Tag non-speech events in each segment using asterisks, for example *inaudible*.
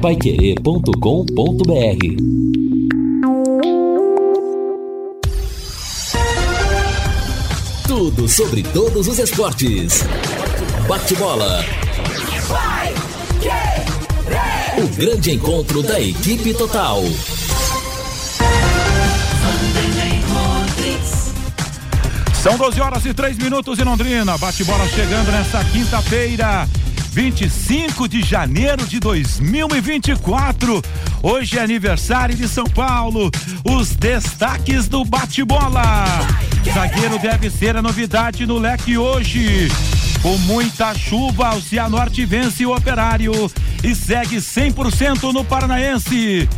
paiquerê.com.br Tudo sobre todos os esportes. Bate-bola. O grande encontro da equipe total. São 12 horas e 3 minutos em Londrina. Bate-bola chegando nesta quinta-feira. 25 de janeiro de 2024. Hoje é aniversário de São Paulo. Os destaques do bate-bola. Zagueiro deve ser a novidade no leque hoje. Com muita chuva, o Cianorte vence o Operário e segue 100% no Paranaense.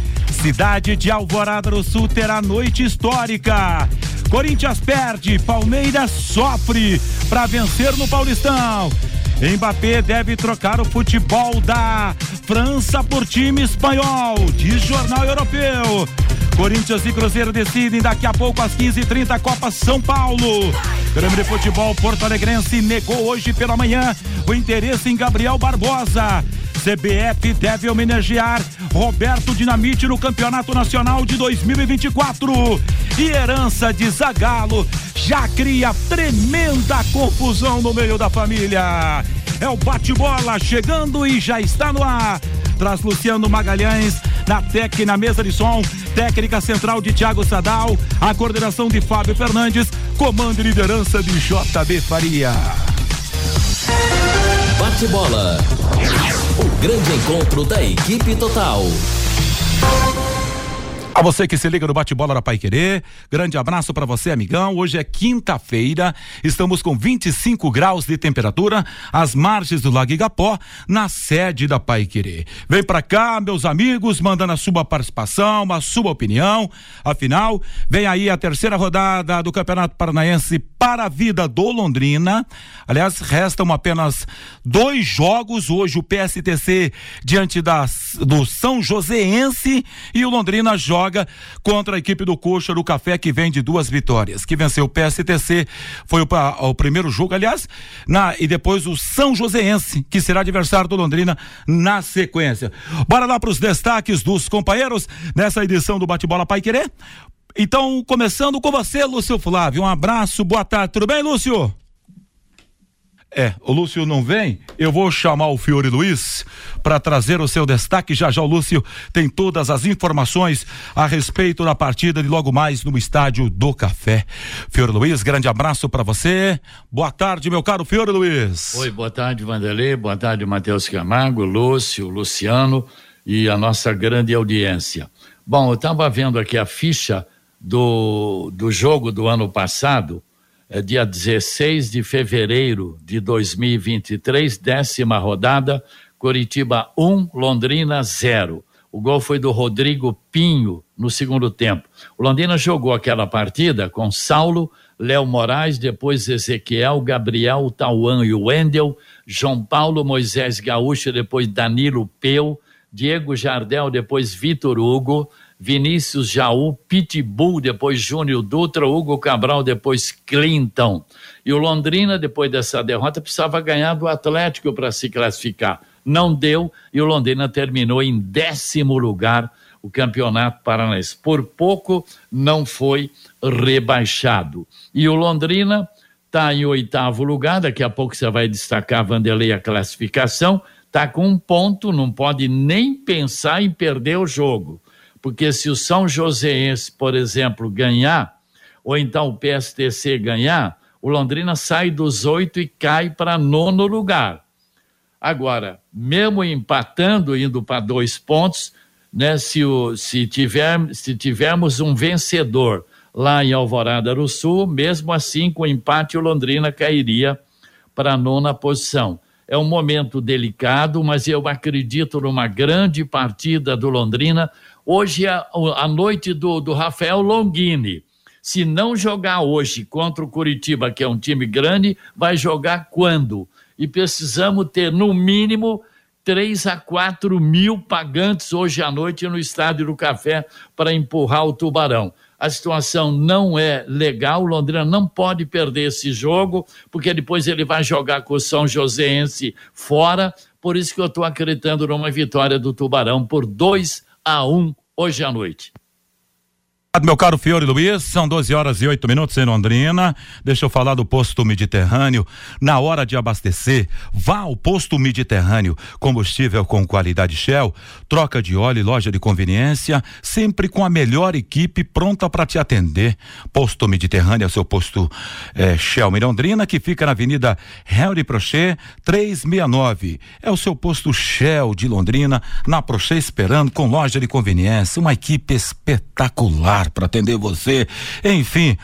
Cidade de Alvorada do Sul terá noite histórica. Corinthians perde, Palmeiras sofre para vencer no Paulistão. Mbappé deve trocar o futebol da França por time espanhol, de jornal europeu. Corinthians e Cruzeiro decidem daqui a pouco às 15h30 Copa São Paulo. Grêmio de Futebol Porto Alegrense negou hoje pela manhã o interesse em Gabriel Barbosa. CBF deve homenagear Roberto Dinamite no Campeonato Nacional de 2024. E herança de Zagalo já cria tremenda confusão no meio da família. É o bate-bola chegando e já está no ar. Traz Luciano Magalhães na técnica na mesa de som, técnica central de Thiago Sadal, a coordenação de Fábio Fernandes, comando e liderança de JB Faria. Bate-bola. O grande encontro da equipe total. Você que se liga no bate-bola da Pai Querer, grande abraço para você, amigão. Hoje é quinta-feira, estamos com 25 graus de temperatura às margens do Lago Igapó, na sede da Pai Querer. Vem para cá, meus amigos, mandando a sua participação, a sua opinião. Afinal, vem aí a terceira rodada do Campeonato Paranaense para a vida do Londrina. Aliás, restam apenas dois jogos. Hoje o PSTC diante das, do São Joséense e o Londrina joga contra a equipe do Coxa do Café, que vem de duas vitórias, que venceu o PSTC, foi o, o primeiro jogo, aliás, na, e depois o São Joséense, que será adversário do Londrina na sequência. Bora lá para os destaques dos companheiros nessa edição do Bate-Bola Pai Querer. Então, começando com você, Lúcio Flávio. Um abraço, boa tarde. Tudo bem, Lúcio? É, o Lúcio não vem, eu vou chamar o Fiore Luiz para trazer o seu destaque. Já já o Lúcio tem todas as informações a respeito da partida de logo mais no estádio do Café. Fiore Luiz, grande abraço para você. Boa tarde, meu caro Fiore Luiz. Oi, boa tarde, Vanderlei. Boa tarde, Matheus Camargo, Lúcio, Luciano e a nossa grande audiência. Bom, eu estava vendo aqui a ficha do, do jogo do ano passado dia 16 de fevereiro de 2023, décima rodada, Curitiba 1, Londrina 0. O gol foi do Rodrigo Pinho no segundo tempo. O Londrina jogou aquela partida com Saulo, Léo Moraes, depois Ezequiel, Gabriel, Tauan e Wendel, João Paulo, Moisés Gaúcho, depois Danilo Peu, Diego Jardel, depois Vitor Hugo, Vinícius Jaú, Pitbull, depois Júnior Dutra, Hugo Cabral, depois Clinton. E o Londrina, depois dessa derrota, precisava ganhar do Atlético para se classificar. Não deu e o Londrina terminou em décimo lugar o campeonato paranaense. Por pouco não foi rebaixado. E o Londrina está em oitavo lugar, daqui a pouco você vai destacar, Vanderlei, a classificação, está com um ponto, não pode nem pensar em perder o jogo porque se o São Joséense, por exemplo, ganhar, ou então o PSTC ganhar, o Londrina sai dos oito e cai para nono lugar. Agora, mesmo empatando, indo para dois pontos, né, se, o, se, tiver, se tivermos um vencedor lá em Alvorada do Sul, mesmo assim, com empate, o Londrina cairia para nona posição. É um momento delicado, mas eu acredito numa grande partida do Londrina Hoje é a noite do, do Rafael Longini. Se não jogar hoje contra o Curitiba, que é um time grande, vai jogar quando? E precisamos ter, no mínimo, 3 a 4 mil pagantes hoje à noite no Estádio do Café para empurrar o Tubarão. A situação não é legal, o Londrina não pode perder esse jogo, porque depois ele vai jogar com o São Joséense fora, Por isso que eu estou acreditando numa vitória do Tubarão por 2 a 1 um, hoje à noite. Meu caro Fiore Luiz, são 12 horas e 8 minutos em Londrina. Deixa eu falar do posto Mediterrâneo. Na hora de abastecer, vá ao posto Mediterrâneo. Combustível com qualidade Shell, troca de óleo e loja de conveniência, sempre com a melhor equipe pronta para te atender. Posto Mediterrâneo é o seu posto é, Shell em Londrina, que fica na Avenida Henry Prochet 369. É o seu posto Shell de Londrina, na Prochet esperando com loja de conveniência. Uma equipe espetacular para atender você. Enfim,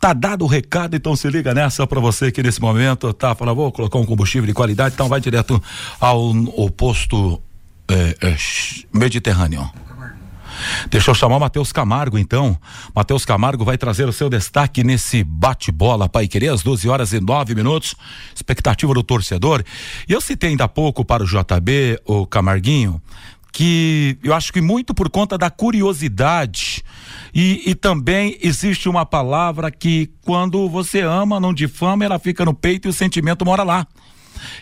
Tá dado o recado, então se liga nessa para você que nesse momento tá falando, vou colocar um combustível de qualidade, então vai direto ao, ao posto é, é, Mediterrâneo. Deixa eu chamar o Matheus Camargo, então. Matheus Camargo vai trazer o seu destaque nesse bate-bola, Pai Querer, às 12 horas e 9 minutos. Expectativa do torcedor. E eu citei ainda há pouco para o JB, o Camarguinho, que eu acho que muito por conta da curiosidade e, e também existe uma palavra que quando você ama, não difama, ela fica no peito e o sentimento mora lá.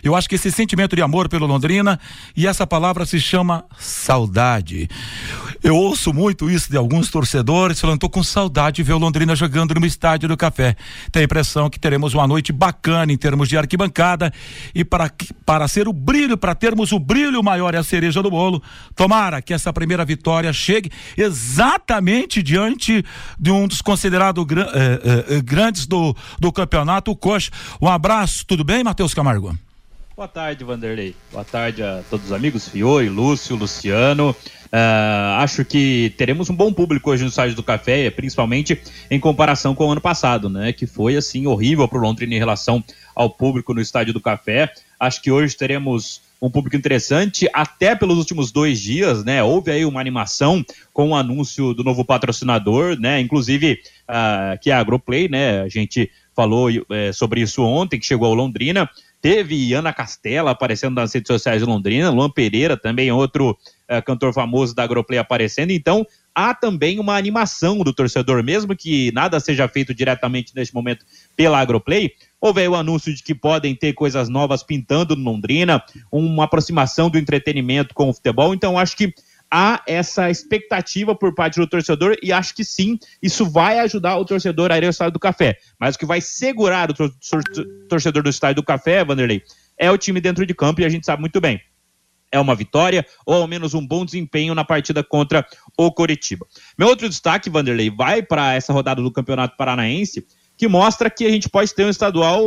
Eu acho que esse sentimento de amor pelo Londrina e essa palavra se chama saudade. Eu ouço muito isso de alguns torcedores falando, tô com saudade de ver o Londrina jogando no estádio do Café. Tem a impressão que teremos uma noite bacana em termos de arquibancada e para, para ser o brilho, para termos o brilho maior e a cereja do bolo, tomara que essa primeira vitória chegue exatamente diante de um dos considerados eh, eh, grandes do, do campeonato, o Coxa. Um abraço, tudo bem, Matheus Camargo? Boa tarde, Vanderlei. Boa tarde a todos os amigos, Fiore, Lúcio, Luciano. Uh, acho que teremos um bom público hoje no site do Café, principalmente em comparação com o ano passado, né? Que foi assim horrível para o Londrina em relação ao público no estádio do Café. Acho que hoje teremos um público interessante, até pelos últimos dois dias, né? Houve aí uma animação com o anúncio do novo patrocinador, né? Inclusive, uh, que é a Agroplay, né? A gente falou uh, sobre isso ontem, que chegou ao Londrina. Teve Ana Castela aparecendo nas redes sociais de Londrina, Luan Pereira também, outro uh, cantor famoso da Agroplay aparecendo. Então, há também uma animação do torcedor, mesmo que nada seja feito diretamente neste momento pela Agroplay. Houve aí o anúncio de que podem ter coisas novas pintando no Londrina, uma aproximação do entretenimento com o futebol. Então, acho que há essa expectativa por parte do torcedor e acho que sim, isso vai ajudar o torcedor a ir ao estádio do café. Mas o que vai segurar o tor torcedor do estádio do café, Vanderlei, é o time dentro de campo e a gente sabe muito bem. É uma vitória ou ao menos um bom desempenho na partida contra o Coritiba. Meu outro destaque, Vanderlei, vai para essa rodada do Campeonato Paranaense que mostra que a gente pode ter um estadual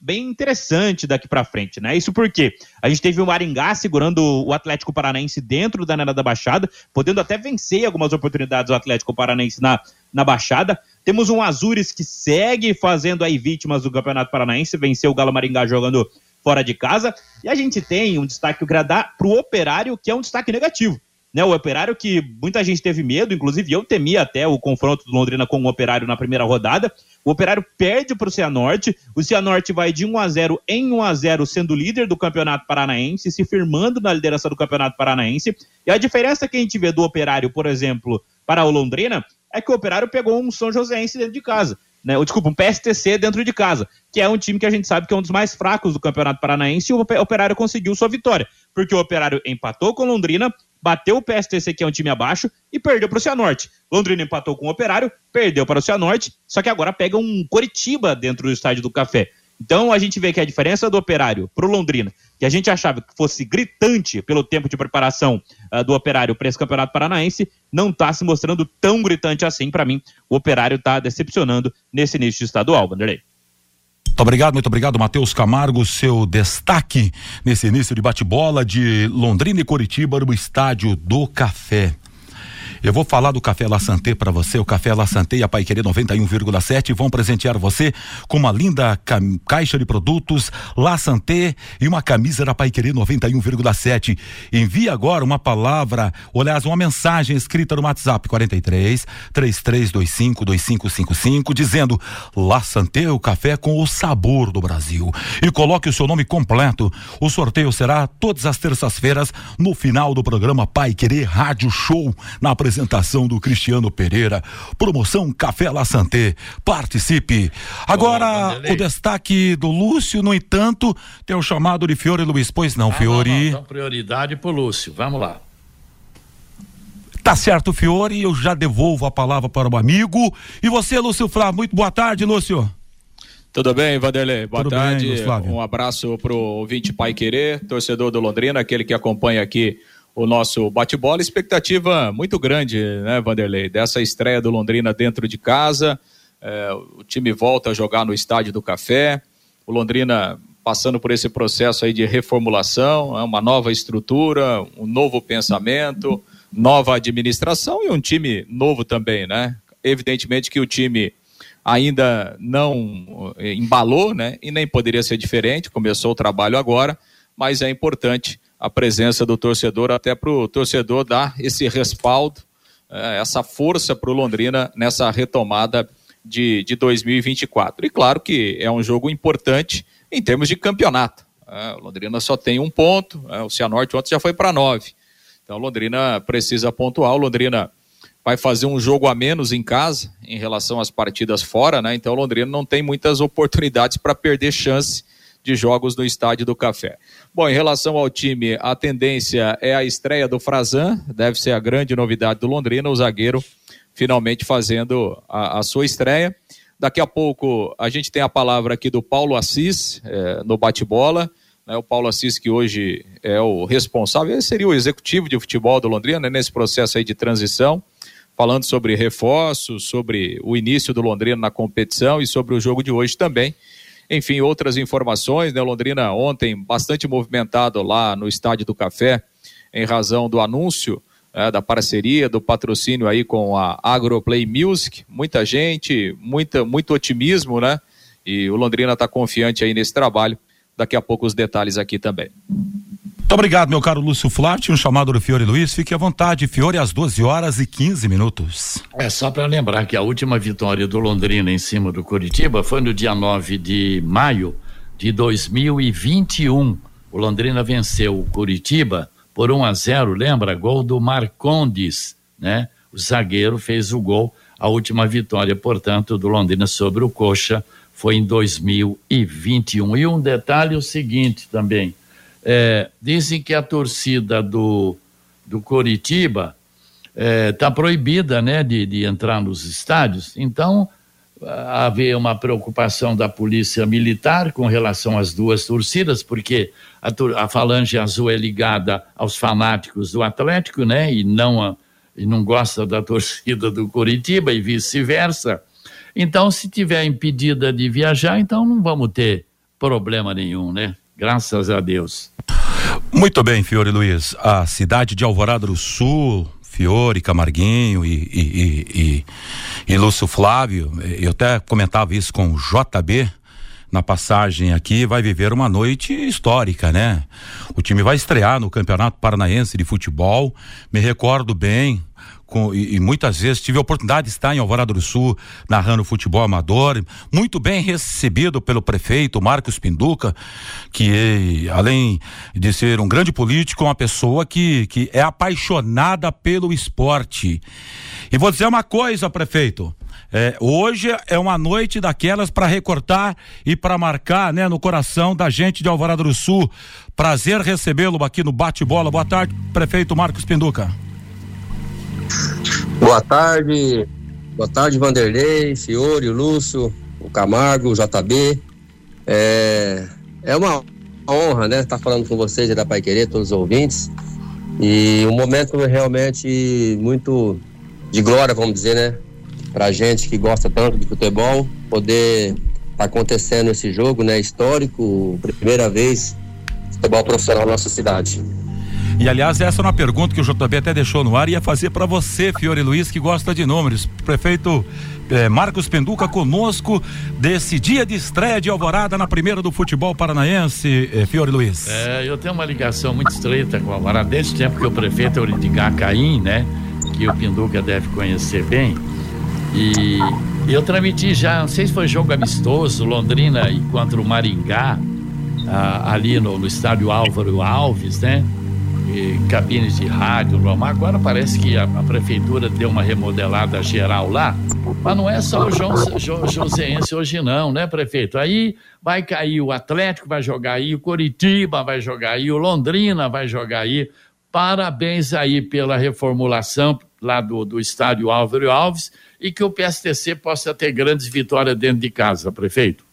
bem interessante daqui para frente, né? Isso porque a gente teve o Maringá segurando o Atlético Paranaense dentro da Arena da Baixada, podendo até vencer algumas oportunidades o Atlético Paranaense na, na Baixada. Temos um Azures que segue fazendo aí vítimas do Campeonato Paranaense, venceu o Galo Maringá jogando fora de casa. E a gente tem um destaque dar pro Operário, que é um destaque negativo né, o Operário que muita gente teve medo, inclusive eu temia até o confronto do Londrina com o Operário na primeira rodada. O Operário perde para o Cianorte, o Cianorte vai de 1 a 0 em 1 a 0 sendo líder do Campeonato Paranaense, se firmando na liderança do Campeonato Paranaense. E a diferença que a gente vê do Operário, por exemplo, para o Londrina, é que o Operário pegou um São Joséense dentro de casa. Né, desculpa, um PSTC dentro de casa, que é um time que a gente sabe que é um dos mais fracos do Campeonato Paranaense e o Operário conseguiu sua vitória, porque o Operário empatou com Londrina, bateu o PSTC, que é um time abaixo, e perdeu para o Cianorte. Londrina empatou com o Operário, perdeu para o Cianorte, só que agora pega um Coritiba dentro do estádio do Café. Então a gente vê que a diferença do Operário para o Londrina, que a gente achava que fosse gritante pelo tempo de preparação uh, do Operário para esse Campeonato Paranaense, não está se mostrando tão gritante assim. Para mim, o Operário está decepcionando nesse início de estadual, Vanderlei. Muito obrigado, muito obrigado, Matheus Camargo. Seu destaque nesse início de bate-bola de Londrina e Curitiba no estádio do Café. Eu vou falar do Café La Santé para você. O Café La Santé e a Pai Querer 91,7 vão presentear você com uma linda caixa de produtos La Santé e uma camisa da Pai Querer 91,7. Envie agora uma palavra, aliás, uma mensagem escrita no WhatsApp 43 3325 2555 dizendo La Santé, o café com o sabor do Brasil. E coloque o seu nome completo. O sorteio será todas as terças-feiras no final do programa Pai Querer Rádio Show na apresentação apresentação do Cristiano Pereira. Promoção Café La Santé. Participe. Agora, o destaque do Lúcio, no entanto, tem o chamado de Fiore Luiz. Pois não, ah, Fiore. Não, não. Então, prioridade pro Lúcio. Vamos lá. Tá certo, Fiore, eu já devolvo a palavra para o amigo. E você, Lúcio Flávio, muito boa tarde, Lúcio. Tudo bem, Vanderlei? Boa Tudo tarde. Bem, um abraço pro ouvinte Pai Querer, torcedor do Londrina, aquele que acompanha aqui o nosso bate-bola. Expectativa muito grande, né, Vanderlei? Dessa estreia do Londrina dentro de casa. É, o time volta a jogar no Estádio do Café. O Londrina passando por esse processo aí de reformulação, é uma nova estrutura, um novo pensamento nova administração e um time novo também, né? Evidentemente que o time ainda não eh, embalou, né? E nem poderia ser diferente, começou o trabalho agora, mas é importante a presença do torcedor até para o torcedor dar esse respaldo, eh, essa força para o Londrina nessa retomada de, de 2024. E claro que é um jogo importante em termos de campeonato. É, o Londrina só tem um ponto, é, o Cianorte ontem já foi para nove. Então Londrina precisa pontuar. O Londrina vai fazer um jogo a menos em casa em relação às partidas fora, né? Então Londrina não tem muitas oportunidades para perder chance de jogos no Estádio do Café. Bom, em relação ao time, a tendência é a estreia do Frazan, deve ser a grande novidade do Londrina, o zagueiro finalmente fazendo a, a sua estreia. Daqui a pouco a gente tem a palavra aqui do Paulo Assis é, no bate-bola. Né, o Paulo Assis, que hoje é o responsável, seria o executivo de futebol do Londrina, né, nesse processo aí de transição, falando sobre reforços, sobre o início do Londrina na competição e sobre o jogo de hoje também. Enfim, outras informações, né? Londrina ontem bastante movimentado lá no Estádio do Café, em razão do anúncio é, da parceria, do patrocínio aí com a Agroplay Music. Muita gente, muita, muito otimismo, né? E o Londrina está confiante aí nesse trabalho Daqui a pouco os detalhes aqui também. Muito obrigado, meu caro Lúcio Flávio. Um chamado do Fiore Luiz. Fique à vontade, Fiore, às 12 horas e 15 minutos. É só para lembrar que a última vitória do Londrina em cima do Curitiba foi no dia 9 de maio de 2021. O Londrina venceu o Curitiba por 1 a 0, lembra? Gol do Marcondes, né? O zagueiro fez o gol, a última vitória, portanto, do Londrina sobre o Coxa foi em 2021. E um detalhe é o seguinte também: é, dizem que a torcida do, do Coritiba está é, proibida né, de, de entrar nos estádios, então haver uma preocupação da polícia militar com relação às duas torcidas, porque a, a, Falange Azul é ligada aos fanáticos do Atlético, né? E não, a, e não gosta da *laughs* torcida do Coritiba e vice-versa. Então, se tiver impedida de viajar, então não vamos ter problema nenhum, né? Graças a Deus. Muito bem, Fiore Luiz. A cidade de Alvorada do Sul, Fiore, Camarguinho e, e, e, e, Lúcio Flávio, eu até comentava isso com o JB na passagem aqui, vai viver uma noite histórica, né? O time vai estrear no Campeonato Paranaense de Futebol. Me recordo bem, com, e, e, muitas vezes tive a oportunidade de estar em Alvorada do Sul narrando futebol amador, muito bem recebido pelo prefeito Marcos Pinduca, que além de ser um grande político, é uma pessoa que, que é apaixonada pelo esporte. E vou dizer uma coisa, prefeito. É, hoje é uma noite daquelas para recortar e para marcar, né, no coração da gente de Alvorada do Sul. Prazer recebê-lo aqui no Bate Bola. Boa tarde, prefeito Marcos Pinduca. Boa tarde, boa tarde Vanderlei, Fiore, Lúcio, o Camargo, o JB. É, é uma honra, né, estar falando com vocês da Pai Querer, todos os ouvintes. E um momento realmente muito de glória, vamos dizer, né, pra gente que gosta tanto de futebol, poder tá acontecendo esse jogo, né, histórico, primeira vez futebol profissional na nossa cidade. E aliás, essa é uma pergunta que o JB até deixou no ar e ia fazer para você, Fiore Luiz, que gosta de números. Prefeito eh, Marcos Penduca conosco desse dia de estreia de Alvorada na primeira do futebol paranaense, eh, Fiore Luiz. É, eu tenho uma ligação muito estreita com Alvorada desde o tempo que o prefeito Euridigar Caim, né? Que o Penduca deve conhecer bem. E eu transmiti já, não sei se foi jogo amistoso, Londrina e contra o Maringá, ah, ali no, no estádio Álvaro Alves, né? Cabines de rádio, agora parece que a, a, prefeitura deu uma remodelada geral lá, mas não é só o João, jo, hoje não, né, prefeito? Aí vai cair o Atlético, vai jogar aí, o Coritiba vai jogar aí, o Londrina vai jogar aí. Parabéns aí pela reformulação lá do, do estádio Álvaro Alves e que o PSTC possa ter grandes vitórias dentro de casa, prefeito.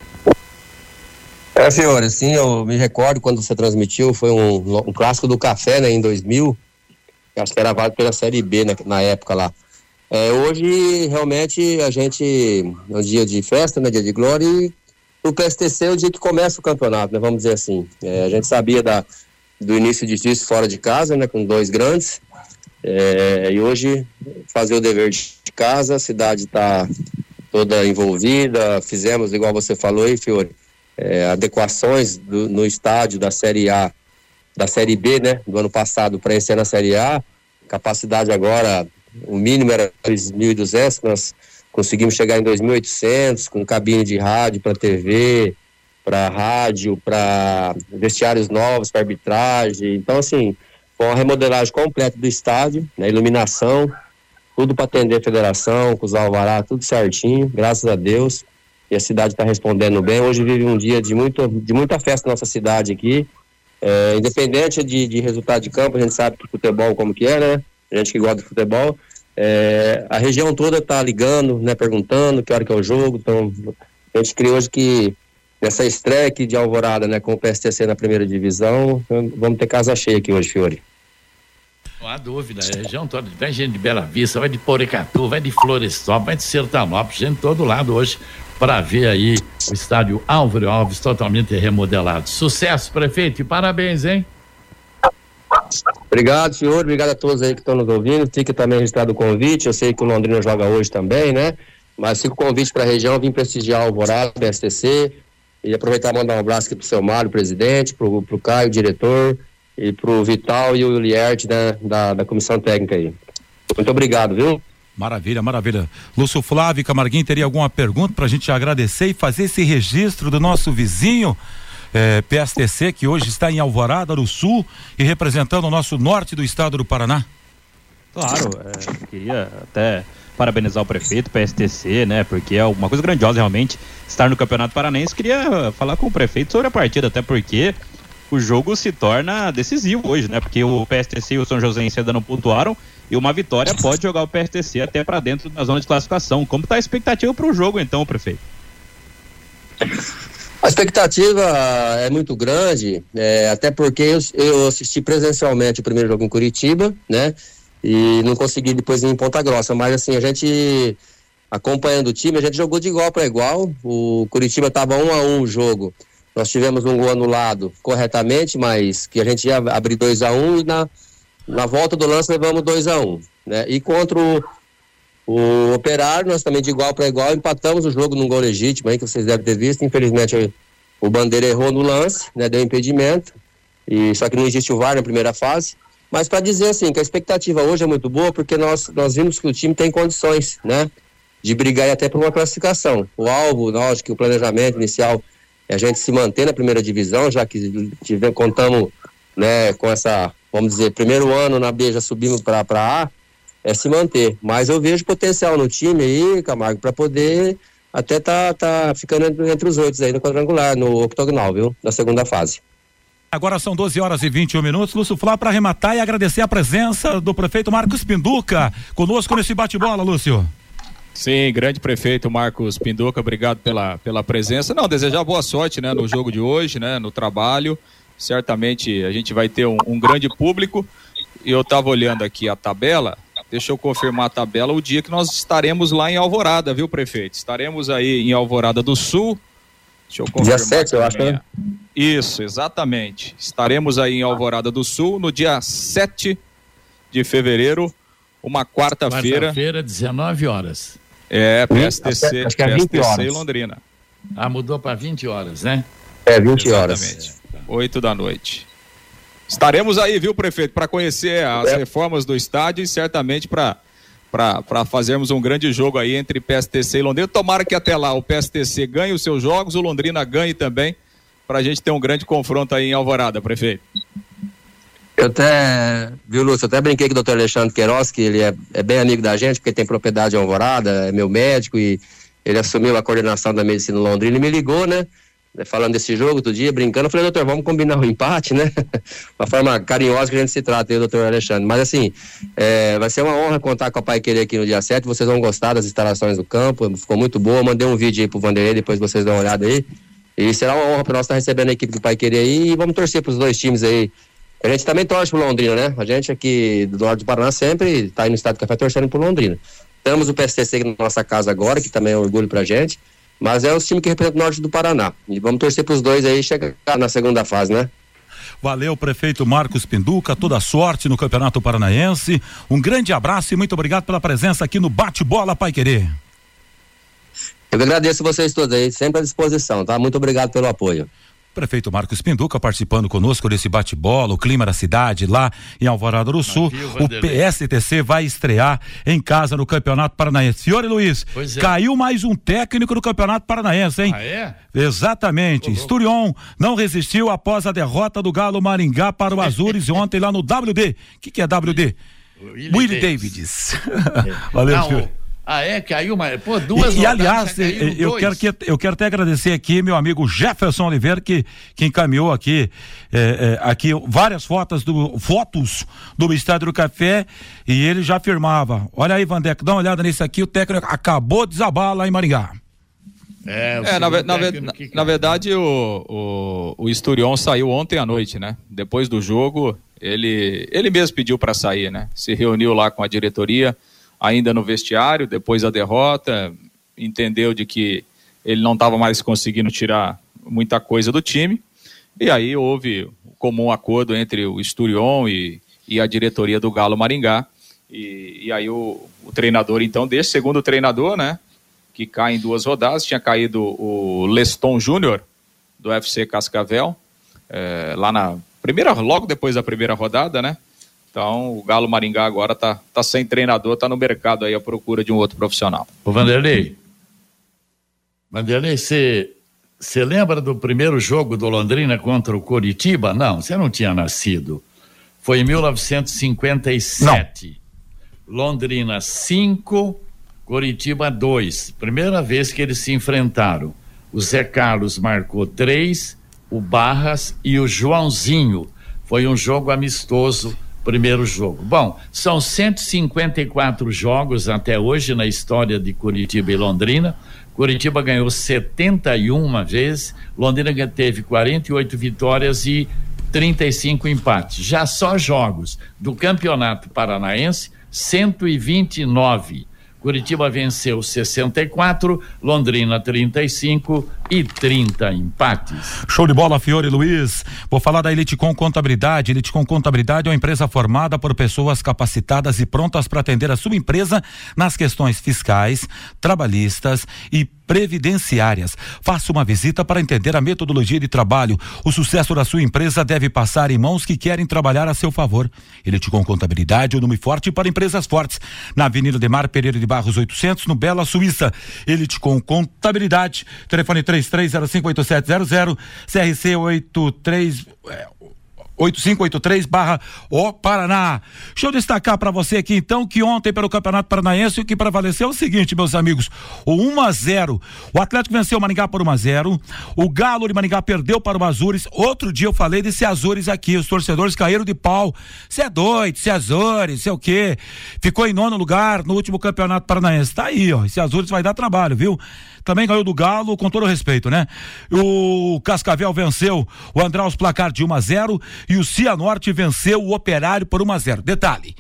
É, Fiore, sim, eu me recordo quando você transmitiu, foi um, um clássico do café, né, em 2000, acho que era válido pela Série B na, na época lá. É, hoje, realmente, a gente, é um dia de festa, né, dia de glória, e o PSTC é o dia que começa o campeonato, né, vamos dizer assim. É, a gente sabia da, do início difícil fora de casa, né, com dois grandes, é, e hoje fazer o dever de casa, a cidade está toda envolvida, fizemos, igual você falou aí, Fiore, é, adequações do, no estádio da Série A, da Série B, né, do ano passado para esse ano a Série A. Capacidade agora, o mínimo era 2.200, nós conseguimos chegar em 2.800, com cabine de rádio para TV, para rádio, para vestiários novos, para arbitragem. Então, assim, foi uma remodelagem completa do estádio, né, iluminação, tudo para atender a federação, com os alvará, tudo certinho, graças a Deus e a cidade está respondendo bem. Hoje vive um dia de, muito, de muita festa na nossa cidade aqui. É, independente de, de resultado de campo, a gente sabe que futebol como que é, né? A gente que gosta de futebol. É, a região toda está ligando, né, perguntando que hora que é o jogo. Então, a gente criou hoje que nessa estreia aqui de Alvorada, né, com o PSTC na primeira divisão, vamos ter casa cheia aqui hoje, Fiore. Não há dúvida, a região toda, vem gente de Bela Vista, vai de Porecatu, vai de Florestópolis, vai de Sertanópolis, gente de todo lado hoje para ver aí o estádio Álvaro Alves totalmente remodelado. Sucesso, prefeito, e parabéns, hein? Obrigado, senhor. Obrigado a todos aí que estão nos ouvindo. Fica também registrado o convite. Eu sei que o Londrina joga hoje também, né? Mas fica o convite para a região vir prestigiar o Alvorada, BSTC. E aproveitar e mandar um abraço aqui pro seu Mário, presidente, pro, pro Caio, diretor, e pro Vital e o Lierte né, da, da comissão técnica aí. Muito obrigado, viu? Maravilha, maravilha. Lúcio Flávio Camarguinho, teria alguma pergunta para a gente agradecer e fazer esse registro do nosso vizinho eh, PSTC, que hoje está em Alvorada do Sul e representando o nosso norte do estado do Paraná? Claro, é, queria até parabenizar o prefeito, PSTC, né? Porque é uma coisa grandiosa realmente estar no Campeonato Paranense. Queria falar com o prefeito sobre a partida, até porque o jogo se torna decisivo hoje, né? Porque o PSTC e o São José ainda não pontuaram e uma vitória pode jogar o PSTC até para dentro da zona de classificação. Como está a expectativa para o jogo, então, prefeito? A expectativa é muito grande, é, até porque eu, eu, assisti presencialmente o primeiro jogo em Curitiba, né? E não consegui depois ir em Ponta Grossa, mas assim, a gente acompanhando o time, a gente jogou de igual para igual. O Curitiba estava um a um o jogo. Nós tivemos um gol anulado corretamente, mas que a gente ia abrir 2 a 1 um, e na na volta do lance levamos 2 a 1 um, né? E contra o, o Operário, nós também de igual para igual empatamos o jogo num gol legítimo aí que vocês devem ter visto. Infelizmente o Bandeira errou no lance, né? Deu impedimento. E só que não existe o VAR na primeira fase. Mas para dizer assim que a expectativa hoje é muito boa porque nós nós vimos que o time tem condições, né? De brigar até por uma classificação. O alvo, nós que o planejamento inicial a gente se manter na primeira divisão, já que tivemos, contamos né, com essa vamos dizer, primeiro ano na B já subimos para A, é se manter. Mas eu vejo potencial no time aí, Camargo, para poder até tá, tá ficando entre, entre os oito aí no quadrangular, no octogonal, viu? Na segunda fase. Agora são 12 horas e 21 minutos. Lúcio Flá para arrematar e agradecer a presença do prefeito Marcos Pinduca conosco nesse bate-bola, Lúcio. Sim, grande prefeito Marcos Pinduca, obrigado pela, pela presença. Não, desejar boa sorte né, no jogo de hoje, né, no trabalho certamente a gente vai ter um, um grande público. E eu estava olhando aqui a tabela, deixa eu confirmar a tabela, o dia que nós estaremos lá em Alvorada, viu, prefeito? Estaremos aí em Alvorada do Sul. Deixa eu confirmar. Dia 7, eu acho, né? Isso, exatamente. Estaremos aí em Alvorada do Sul no dia 7 de fevereiro, uma quarta-feira. Quarta-feira, 19 horas. É, PSTC, acho que é 20 PSTC horas. Londrina. Ah, mudou para 20 horas, né? É, 20 horas. Exatamente. 8 da noite. Estaremos aí, viu, prefeito, para conhecer as é. reformas do estádio e certamente para para fazermos um grande jogo aí entre PSTC e Londrina. Tomara que até lá o PSTC ganhe os seus jogos, o Londrina ganhe também, para a gente ter um grande confronto aí em Alvorada, prefeito. Eu até, viu, Lúcio, eu até brinquei com o doutor Alexandre Queiroz, que ele é, é, bem amigo da gente, porque tem propriedade Alvorada, é meu médico e ele assumiu a coordenação da medicina Londrina e me ligou, né? Falando desse jogo outro dia, brincando, eu falei, doutor, vamos combinar o um empate, né? *laughs* Uma forma carinhosa que a gente se trata, eu, doutor Alexandre. Mas assim, é, vai ser uma honra contar com a Pai Querer aqui no dia 7. Vocês vão gostar das instalações do campo, ficou muito boa. Mandei um vídeo aí pro Vanderlei, depois vocês dão uma olhada aí. E será uma honra para nós estar recebendo a equipe do Pai Querer aí e vamos torcer para os dois times aí a gente também torce pro Londrina, né? A gente aqui do Norte do Paraná sempre está aí no Estado do Café torcendo pro Londrina. Temos o PSTC na nossa casa agora, que também é um orgulho pra gente, mas é o time que representa o Norte do Paraná. E vamos torcer pros dois aí chegar na segunda fase, né? Valeu, prefeito Marcos Pinduca, toda sorte no Campeonato Paranaense. Um grande abraço e muito obrigado pela presença aqui no Bate-Bola Pai Querer. Eu agradeço vocês todos aí, sempre à disposição, tá? Muito obrigado pelo apoio. Prefeito Marcos Pinduca participando conosco desse bate-bola, o clima da cidade lá em Alvorada do Sul. o PSTC vai estrear em casa no Campeonato Paranaense. Senhor Luiz, é. caiu mais um técnico no Campeonato Paranaense, hein? Ah, é? Exatamente. Esturion não resistiu após a derrota do Galo Maringá para o Azures *laughs* ontem lá no WD. O que, que é WD? Willie, Willie Davids. É. *laughs* Valeu, não, senhor. Ah, é? Caiu uma. Pô, duas E, e aliás, eu quero, que, eu quero até agradecer aqui meu amigo Jefferson Oliveira, que, que encaminhou aqui, é, é, aqui várias fotos do, fotos do Estádio do Café e ele já afirmava. Olha aí, Vandeco, dá uma olhada nisso aqui, o técnico acabou de desabar lá em Maringá. É, é na, na, na, na, verdade, o, o, o Esturion saiu ontem à noite, né? Depois do jogo, ele, ele mesmo pediu para sair, né? Se reuniu lá com a diretoria ainda no vestiário, depois da derrota, entendeu de que ele não estava mais conseguindo tirar muita coisa do time, e aí houve um comum acordo entre o Esturion e, e a diretoria do Galo Maringá, e, e aí o, o, treinador, então, desse segundo treinador, né, que cai em duas rodadas, tinha caído o Leston Júnior, do FC Cascavel, é, lá na primeira, logo depois da primeira rodada, né, então, o Galo Maringá agora está tá sem treinador, está no mercado aí à procura de um outro profissional. O Vanderlei, Vanderlei, você lembra do primeiro jogo do Londrina contra o Coritiba? Não, você não tinha nascido. Foi em 1957. Não. Londrina 5, Coritiba 2. Primeira vez que eles se enfrentaram. O Zé Carlos marcou três, o Barras e o Joãozinho. Foi um jogo amistoso primeiro jogo. Bom, são 154 jogos até hoje na história de Curitiba e Londrina. Curitiba ganhou 71 vezes, Londrina teve 48 vitórias e 35 empates. Já só jogos do Campeonato Paranaense, 129. Curitiba venceu 64, Londrina 35 e 30 empates. Show de bola, Fiore Luiz. Vou falar da Eliticom Contabilidade. Eliticom Contabilidade é uma empresa formada por pessoas capacitadas e prontas para atender a sua empresa nas questões fiscais, trabalhistas e previdenciárias. Faça uma visita para entender a metodologia de trabalho. O sucesso da sua empresa deve passar em mãos que querem trabalhar a seu favor. Eliticom Contabilidade, o nome forte para empresas fortes. Na Avenida Demar Pereira de Barros 800, no Bela Suíça. Eliticom Contabilidade, telefone 33058700, CRC 83 8583 barra O Paraná. Deixa eu destacar para você aqui então que ontem pelo Campeonato Paranaense o que prevaleceu é o seguinte, meus amigos, o 1 a 0. O Atlético venceu o Maringá por 1 a 0. O Galo de Maringá perdeu para o Azures. Outro dia eu falei desse Azures aqui, os torcedores caíram de pau. Você é doido, se é Azures, sei o quê. Ficou em nono lugar no último Campeonato Paranaense. Tá aí, ó. Esse Azures vai dar trabalho, viu? Também ganhou do Galo, com todo respeito, né? O Cascavel venceu o Andraus placar de 1 a 0 e o Cianorte venceu o Operário por 1 a 0. Detalhe: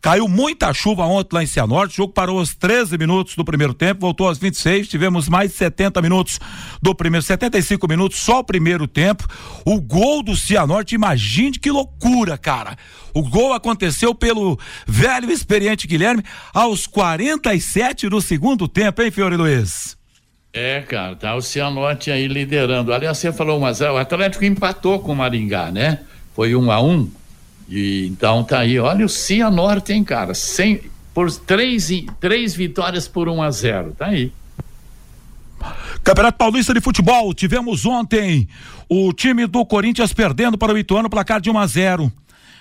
caiu muita chuva ontem lá em Cianorte, o jogo parou aos 13 minutos do primeiro tempo, voltou aos 26, tivemos mais 70 minutos do primeiro, 75 minutos só o primeiro tempo. O gol do Cianorte, imagine que loucura, cara. O gol aconteceu pelo velho experiente Guilherme aos 47 do segundo tempo, hein, Fiore Luiz? É, cara, tá o Cianorte aí liderando. Aliás, você falou, mas o Atlético empatou com o Maringá, né? Foi um a um. E então tá aí, olha o Cianorte, hein, cara? Sem, por três, três vitórias por um a zero, tá aí. Campeonato Paulista de Futebol, tivemos ontem o time do Corinthians perdendo para o Ituano, placar de 1 a 0.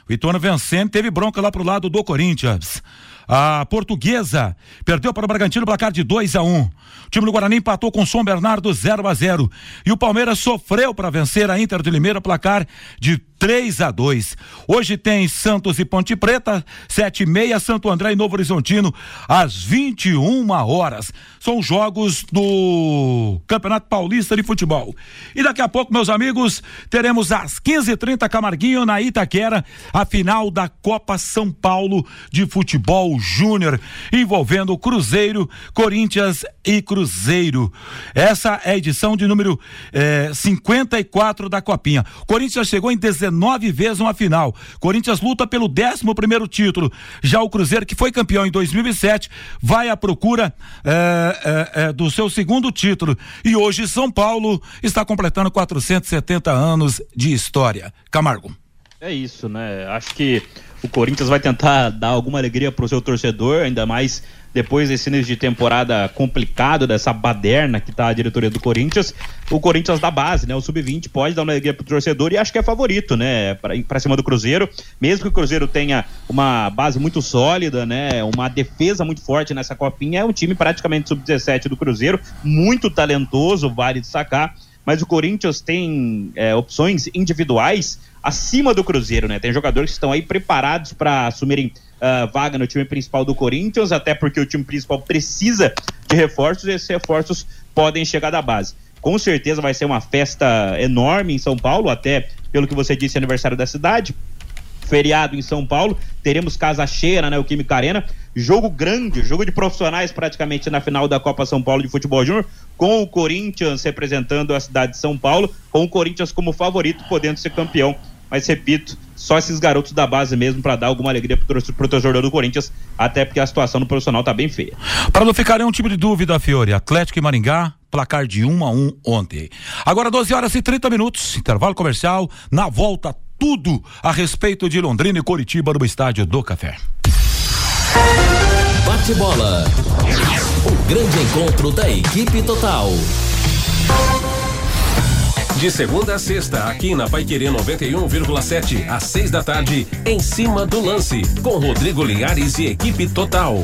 O Ituano vencendo, teve bronca lá pro lado do Corinthians. A portuguesa perdeu para o Bragantino placar de 2 a 1. Um. O time do Guarani empatou com o São Bernardo 0 a 0 e o Palmeiras sofreu para vencer a Inter de Limeira placar de 3 a 2. Hoje tem Santos e Ponte Preta, sete e meia, Santo André e Novo Horizontino, às 21 horas. São jogos do Campeonato Paulista de Futebol. E daqui a pouco, meus amigos, teremos às 15h30 Camarguinho na Itaquera, a final da Copa São Paulo de Futebol Júnior, envolvendo Cruzeiro, Corinthians e Cruzeiro. Essa é a edição de número eh, 54 da Copinha. Corinthians chegou em 19 19 vezes uma final. Corinthians luta pelo 11 primeiro título. Já o Cruzeiro, que foi campeão em 2007, vai à procura é, é, do seu segundo título. E hoje São Paulo está completando 470 anos de história. Camargo. É isso, né? Acho que o Corinthians vai tentar dar alguma alegria para o seu torcedor, ainda mais depois desse início de temporada complicado, dessa baderna que tá a diretoria do Corinthians, o Corinthians da base, né? O sub-20 pode dar uma alegria pro torcedor e acho que é favorito, né? Pra, cima do Cruzeiro, mesmo que o Cruzeiro tenha uma base muito sólida, né? Uma defesa muito forte nessa copinha, é um time praticamente sub-17 do Cruzeiro, muito talentoso, vale destacar mas o Corinthians tem é, opções individuais acima do Cruzeiro, né? Tem jogadores que estão aí preparados para assumirem uh, vaga no time principal do Corinthians, até porque o time principal precisa de reforços e esses reforços podem chegar da base. Com certeza vai ser uma festa enorme em São Paulo, até pelo que você disse, aniversário da cidade. Feriado em São Paulo, teremos casa cheia na né, Neoquímica Arena. Jogo grande, jogo de profissionais praticamente na final da Copa São Paulo de Futebol Júnior, com o Corinthians representando a cidade de São Paulo, com o Corinthians como favorito, podendo ser campeão mas repito, só esses garotos da base mesmo para dar alguma alegria pro, pro torcedor do Corinthians, até porque a situação no profissional tá bem feia. Para não ficar nenhum tipo de dúvida, Fiore, Atlético e Maringá, placar de 1 um a 1 um ontem. Agora 12 horas e 30 minutos, intervalo comercial, na volta tudo a respeito de Londrina e Coritiba no estádio do Café. Bate bola. O grande encontro da equipe total. De segunda a sexta, aqui na Paiquerê 91,7, às seis da tarde, em cima do lance, com Rodrigo Linhares e equipe total.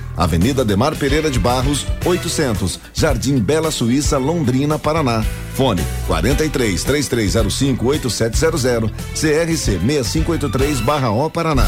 Avenida Demar Pereira de Barros, 800, Jardim Bela Suíça, Londrina, Paraná. Fone 43 3305 8700, CRC 6583/O Paraná.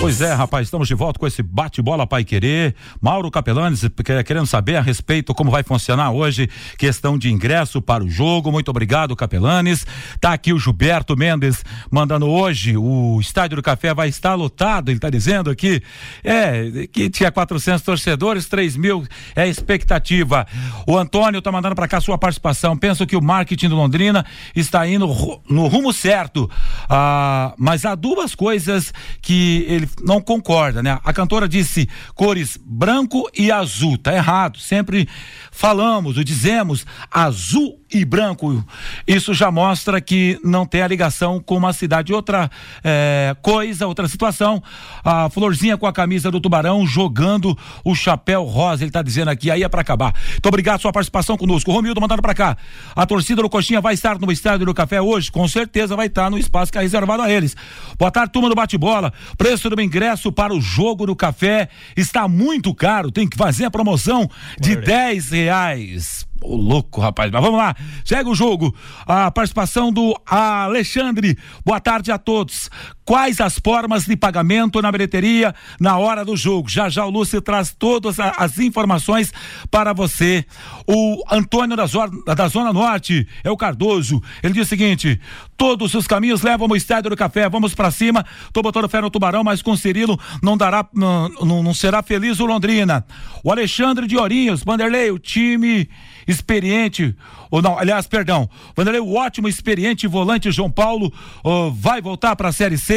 Pois é, rapaz, estamos de volta com esse bate-bola Pai Querer. Mauro Capelanes querendo saber a respeito como vai funcionar hoje questão de ingresso para o jogo. Muito obrigado, Capelanes. Tá aqui o Gilberto Mendes mandando hoje o Estádio do Café vai estar lotado. Ele está dizendo aqui é que tinha 400 torcedores, 3 mil é expectativa. O Antônio está mandando para cá sua participação. Penso que o marketing do Londrina está indo no rumo certo. Ah, mas há duas coisas que ele não concorda, né? A cantora disse cores branco e azul, tá errado. Sempre falamos ou dizemos azul e branco. Isso já mostra que não tem a ligação com uma cidade. Outra é, coisa, outra situação. A Florzinha com a camisa do Tubarão jogando o chapéu rosa. Ele está dizendo aqui, aí é para acabar. Muito obrigado sua participação conosco. Romildo mandando para cá. A torcida do Coxinha vai estar no estádio do Café hoje? Com certeza vai estar no espaço que é reservado a eles. Boa tarde, turma do bate-bola. Preço do ingresso para o jogo do café está muito caro. Tem que fazer a promoção de 10 reais. Ô, louco, rapaz. Mas vamos lá. Segue o jogo. A participação do Alexandre. Boa tarde a todos. Quais as formas de pagamento na bilheteria na hora do jogo? Já já o Lúcio traz todas as informações para você. O Antônio da Zona, Norte é o Cardoso. Ele diz o seguinte: todos os caminhos levam ao estádio do café. Vamos para cima. Tô botando fé no Tubarão, mas com Cirilo não dará, não, não, será feliz o Londrina. O Alexandre de Ourinhos, Vanderlei, o time experiente, ou não, aliás, perdão, Vanderlei, o ótimo, experiente volante João Paulo uh, vai voltar para a Série C.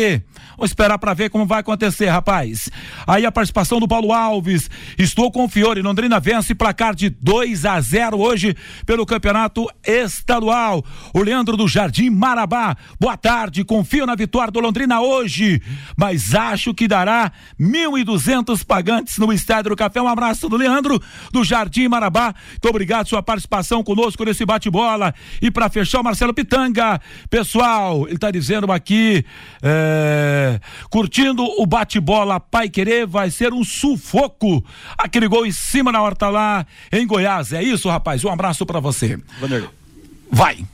Vamos esperar para ver como vai acontecer, rapaz. Aí a participação do Paulo Alves. Estou com o Fiore. Londrina vence placar de 2 a 0 hoje pelo Campeonato Estadual. O Leandro do Jardim Marabá. Boa tarde. Confio na vitória do Londrina hoje, mas acho que dará 1.200 pagantes no Estádio do Café. Um abraço do Leandro do Jardim Marabá. Muito obrigado sua participação conosco nesse bate-bola. E para fechar, o Marcelo Pitanga. Pessoal, ele está dizendo aqui, é, curtindo o bate-bola Pai Querer, vai ser um sufoco. Aquele gol em cima na horta lá em Goiás. É isso, rapaz. Um abraço para você. Vanderlei. Vai.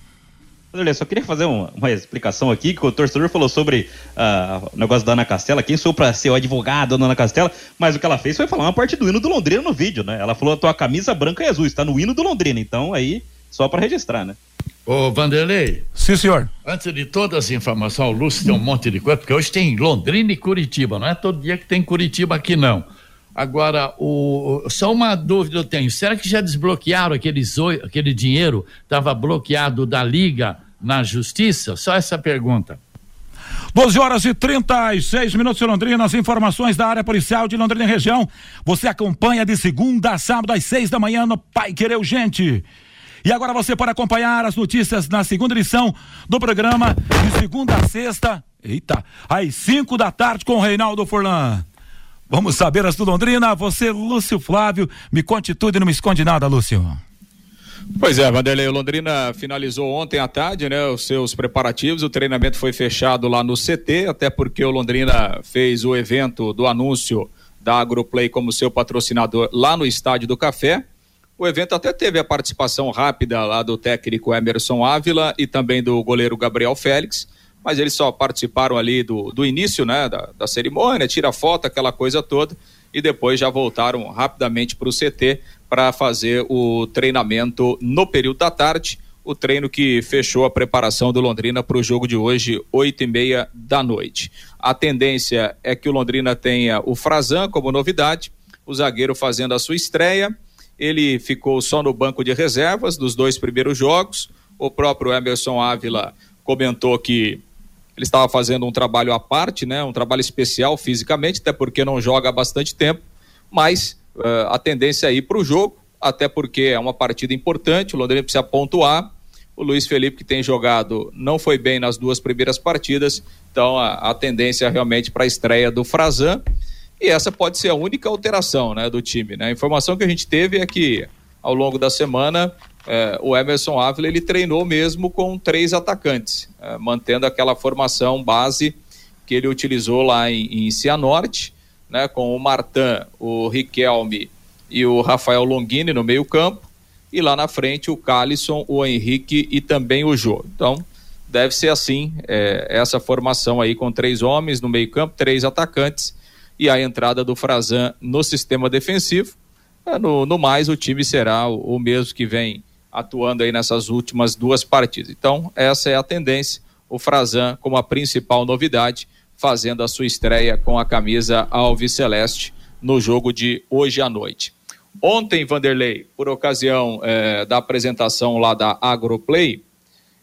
Vanderlei, só queria fazer uma, uma, explicação aqui, que o torcedor falou sobre uh, o negócio da Ana Castela, quem sou para ser o advogado da Ana Castela, mas o que ela fez foi falar uma parte do hino do Londrina no vídeo, né? Ela falou a tua camisa branca e azul, está no hino do Londrina, então aí só para registrar, né? Ô, Vanderlei. Sim, senhor. Antes de todas as informações, o Lúcio tem um monte de coisa, porque hoje tem Londrina e Curitiba, não é todo dia que tem Curitiba aqui, não. Agora, o, só uma dúvida eu tenho: será que já desbloquearam aqueles, aquele dinheiro? Estava bloqueado da Liga na Justiça? Só essa pergunta. 12 horas e 36 minutos em Londrina, as informações da área policial de Londrina e região. Você acompanha de segunda a sábado às seis da manhã no Pai Querer Urgente. E agora você pode acompanhar as notícias na segunda edição do programa de segunda a sexta, eita, às 5 da tarde com o Reinaldo Furlan. Vamos saber as do Londrina. Você, Lúcio Flávio, me conte tudo e não me esconde nada, Lúcio. Pois é, Vanderlei, o Londrina finalizou ontem à tarde, né, os seus preparativos, o treinamento foi fechado lá no CT, até porque o Londrina fez o evento do anúncio da Agroplay como seu patrocinador lá no Estádio do Café, o evento até teve a participação rápida lá do técnico Emerson Ávila e também do goleiro Gabriel Félix, mas eles só participaram ali do, do início, né, da, da cerimônia, tira foto, aquela coisa toda, e depois já voltaram rapidamente para o CT para fazer o treinamento no período da tarde, o treino que fechou a preparação do Londrina para o jogo de hoje, oito e meia da noite. A tendência é que o Londrina tenha o Frazan como novidade, o zagueiro fazendo a sua estreia, ele ficou só no banco de reservas dos dois primeiros jogos. O próprio Emerson Ávila comentou que ele estava fazendo um trabalho à parte, né, um trabalho especial fisicamente, até porque não joga há bastante tempo, mas uh, a tendência é ir para o jogo, até porque é uma partida importante, o Londrina precisa pontuar. O Luiz Felipe, que tem jogado, não foi bem nas duas primeiras partidas, então a, a tendência é realmente para a estreia do Frazan. E essa pode ser a única alteração né, do time. Né? A informação que a gente teve é que ao longo da semana é, o Emerson Ávila ele treinou mesmo com três atacantes, é, mantendo aquela formação base que ele utilizou lá em, em Cianorte, né, com o Martin, o Riquelme e o Rafael Longini no meio campo, e lá na frente o Calisson, o Henrique e também o Jô. Então, deve ser assim, é, essa formação aí com três homens no meio campo, três atacantes e a entrada do Frazan no sistema defensivo. É, no, no, mais, o time será o, o mesmo que vem atuando aí nessas últimas duas partidas. Então, essa é a tendência. O Frazan como a principal novidade, fazendo a sua estreia com a camisa Alves Celeste no jogo de hoje à noite. Ontem, Vanderlei, por ocasião é, da apresentação lá da Agroplay,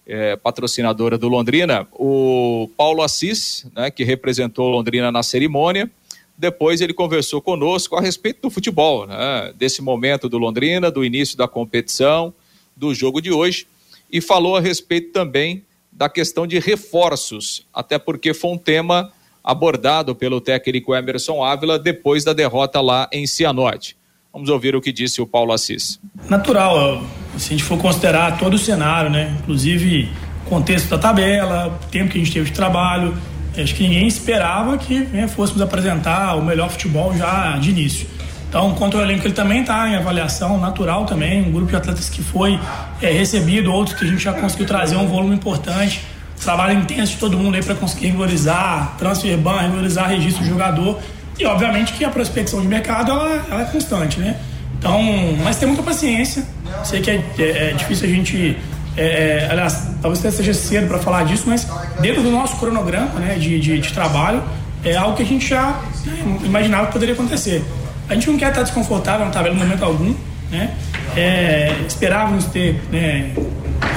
é, patrocinadora do Londrina, o Paulo Assis, né, que representou Londrina na cerimônia, depois ele conversou conosco a respeito do futebol, né, desse momento do Londrina, do início da competição, do jogo de hoje, e falou a respeito também da questão de reforços, até porque foi um tema abordado pelo técnico Emerson Ávila depois da derrota lá em Cianorte. Vamos ouvir o que disse o Paulo Assis. Natural, se a gente for considerar todo o cenário, né? Inclusive contexto da tabela, tempo que a gente teve de trabalho, acho que ninguém esperava que né, fôssemos apresentar o melhor futebol já de início. Então, quanto ao elenco, ele também está em avaliação natural também, um grupo de atletas que foi é, recebido, outros que a gente já conseguiu trazer um volume importante trabalho intenso de todo mundo aí para conseguir regularizar transfer ban, regularizar registro de jogador. E obviamente que a prospecção de mercado ela, ela é constante, né? Então, mas tem muita paciência. Sei que é, é, é difícil a gente. É, é aliás, talvez até seja cedo para falar disso, mas dentro do nosso cronograma né, de, de, de trabalho, é algo que a gente já né, imaginava que poderia acontecer. A gente não quer estar desconfortável na tabela em momento algum, né? É, esperávamos ter né,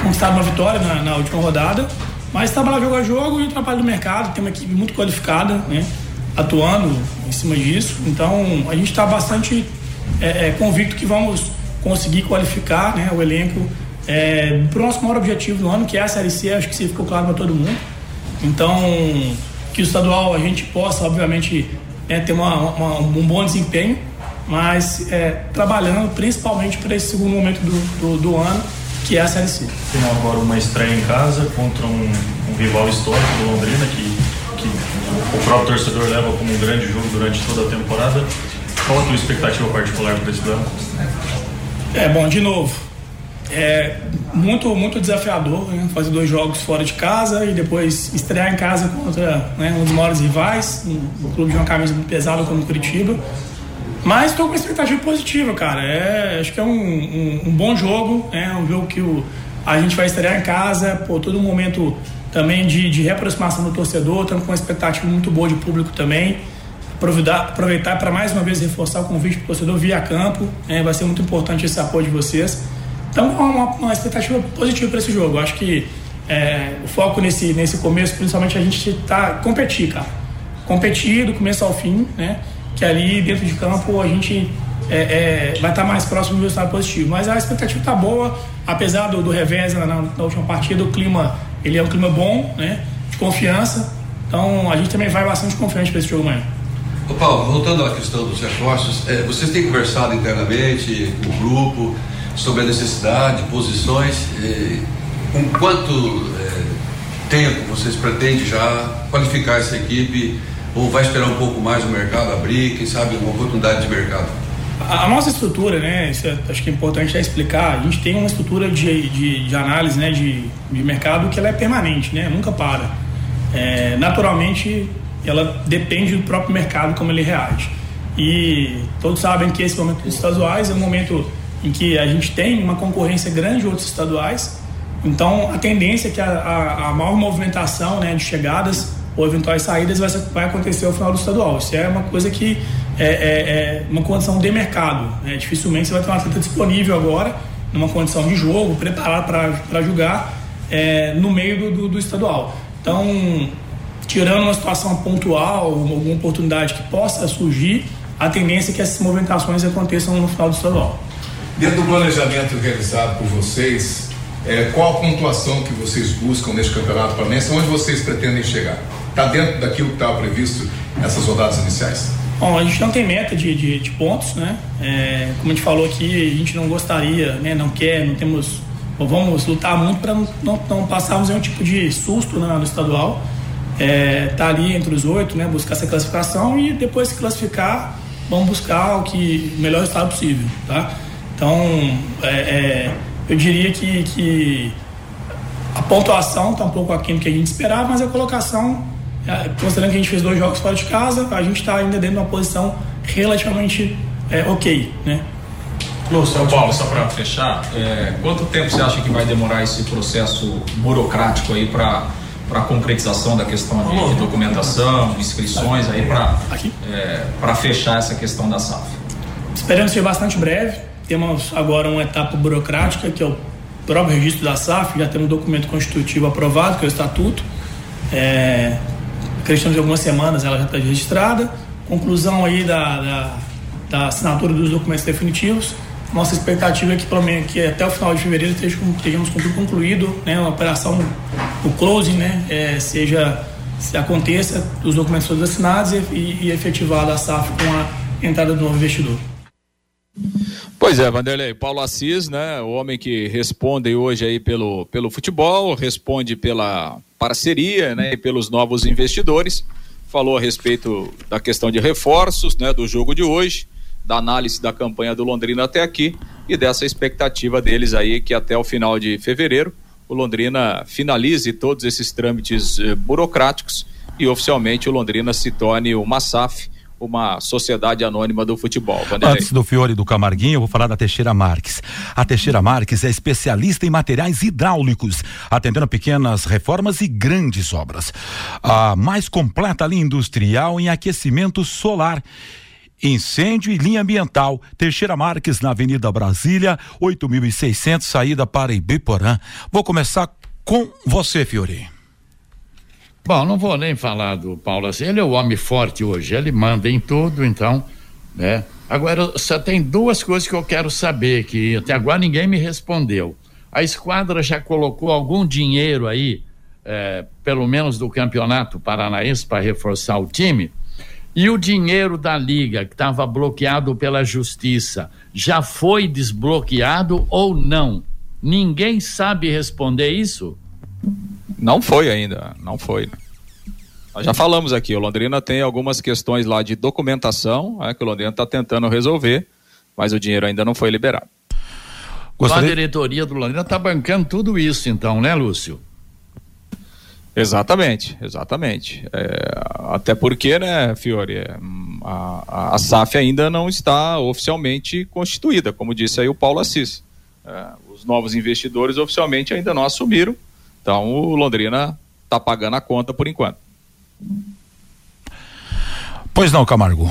conquistado uma vitória na, na última rodada, mas trabalhar jogo a jogo e o trabalho do mercado, tem uma equipe muito qualificada, né? Atuando em cima disso. Então a gente está bastante é, é, convicto que vamos conseguir qualificar né, o elenco é, para o nosso maior objetivo do ano, que é a Série C, acho que isso ficou claro para todo mundo. Então, que o estadual a gente possa, obviamente, né, ter uma, uma, um bom desempenho, mas é, trabalhando principalmente para esse segundo momento do, do, do ano que é a Série C. Tem agora uma estreia em casa contra um, um rival histórico do Londrina, que, que o próprio torcedor leva como um grande jogo durante toda a temporada. Qual a tua expectativa particular para esse ano? É, bom, de novo, é muito, muito desafiador né? fazer dois jogos fora de casa e depois estrear em casa contra né, um dos maiores rivais, um, um clube de uma camisa muito pesada como o Curitiba. Mas estou com expectativa positiva, cara. É, acho que é um, um, um, bom jogo, é um jogo que o, a gente vai estrear em casa, pô, todo um momento também de, de reaproximação do torcedor, estamos com uma expectativa muito boa de público também. Aproveitar, aproveitar para mais uma vez reforçar o convite para o torcedor via campo, é, vai ser muito importante esse apoio de vocês. Então, uma, uma expectativa positiva para esse jogo. Acho que é, o foco nesse, nesse começo, principalmente, a gente tá competir, cara. Competir do começo ao fim, né? que ali dentro de campo a gente é, é, vai estar mais próximo do resultado positivo. Mas a expectativa está boa, apesar do, do revés na, na, última partida, o clima ele é um clima bom, né? De confiança. Então a gente também vai bastante confiante para esse jogo amanhã. Ô Paulo, voltando à questão dos reforços, é, vocês têm conversado internamente com o grupo sobre a necessidade, posições, é, com quanto é, tempo vocês pretendem já qualificar essa equipe ou vai esperar um pouco mais o mercado abrir, quem sabe uma oportunidade de mercado? A, a nossa estrutura, né, isso é, acho que é importante explicar, a gente tem uma estrutura de, de, de análise né, de, de mercado que ela é permanente, né, nunca para. É, naturalmente, ela depende do próprio mercado como ele reage. E todos sabem que esse momento dos estaduais é um momento em que a gente tem uma concorrência grande de outros estaduais, então a tendência é que a, a, a maior movimentação né, de chegadas ou eventuais saídas vai, vai acontecer ao final do estadual. Isso é uma coisa que é, é, é uma condição de mercado. Né? Dificilmente você vai ter um atleta disponível agora, numa condição de jogo, preparado para jogar é, no meio do, do, do, estadual. Então, tirando uma situação pontual, alguma oportunidade que possa surgir, a tendência é que essas movimentações aconteçam no final do estadual. Dentro do planejamento realizado por vocês, é, qual a pontuação que vocês buscam neste campeonato paranaense? Onde vocês pretendem chegar? Está dentro daquilo que estava previsto nessas rodadas iniciais? Bom, a gente não tem meta de, de, de pontos, né? É, como a gente falou aqui, a gente não gostaria, né? não quer, não temos. Vamos lutar muito para não, não, não, passarmos nenhum tipo de susto no estadual. É, tá ali entre os oito, né? Buscar essa classificação e depois se classificar, vamos buscar o que o melhor resultado possível, tá? Então, é, é, eu diria que, que a pontuação está um pouco aquém do que a gente esperava, mas a colocação, é, considerando que a gente fez dois jogos fora de casa, a gente está ainda dentro de uma posição relativamente é, ok, né? Lúcio, Paulo, só para fechar, é, quanto tempo você acha que vai demorar esse processo burocrático aí para para a concretização da questão de, de documentação, inscrições aí para é, para fechar essa questão da SAF? Esperamos ser bastante breve. Temos agora uma etapa burocrática que é o próprio registro da SAF. Já temos um documento constitutivo aprovado, que é o estatuto. É, questão de algumas semanas ela já está registrada. Conclusão aí da, da, da assinatura dos documentos definitivos nossa expectativa é que, pelo menos, que até o final de fevereiro estejamos concluído né, a operação, o closing, né, é, seja, se aconteça, os documentos todos assinados e, e efetivada a SAF com a entrada do novo investidor. Pois é, Vanderlei, Paulo Assis, né, o homem que responde hoje aí pelo, pelo futebol, responde pela parceria, né, e pelos novos investidores, falou a respeito da questão de reforços, né, do jogo de hoje, da análise da campanha do Londrina até aqui e dessa expectativa deles aí que até o final de fevereiro o Londrina finalize todos esses trâmites eh, burocráticos e oficialmente o Londrina se torne uma SAF, uma sociedade anônima do futebol. Vanderlei. Antes do Fiore e do Camarguinho, eu vou falar da Teixeira Marques. A Teixeira Marques é especialista em materiais hidráulicos, atendendo pequenas reformas e grandes obras. A mais completa linha industrial em aquecimento solar Incêndio e linha ambiental. Teixeira Marques, na Avenida Brasília, 8.600, saída para Ibiporã. Vou começar com você, Fiori. Bom, não vou nem falar do Paulo assim, ele é o homem forte hoje, ele manda em tudo, então, né? Agora, só tem duas coisas que eu quero saber, que até agora ninguém me respondeu. A esquadra já colocou algum dinheiro aí, é, pelo menos do campeonato paranaense, para reforçar o time? E o dinheiro da Liga, que estava bloqueado pela Justiça, já foi desbloqueado ou não? Ninguém sabe responder isso? Não foi ainda, não foi. Nós já falamos aqui, o Londrina tem algumas questões lá de documentação, é, que o Londrina está tentando resolver, mas o dinheiro ainda não foi liberado. Gostaria... A diretoria do Londrina está bancando tudo isso, então, né, Lúcio? Exatamente, exatamente. É, até porque, né, Fiore, a, a, SAF ainda não está oficialmente constituída, como disse aí o Paulo Assis. É, os novos investidores oficialmente ainda não assumiram, então o Londrina está pagando a conta por enquanto. Pois não, Camargo.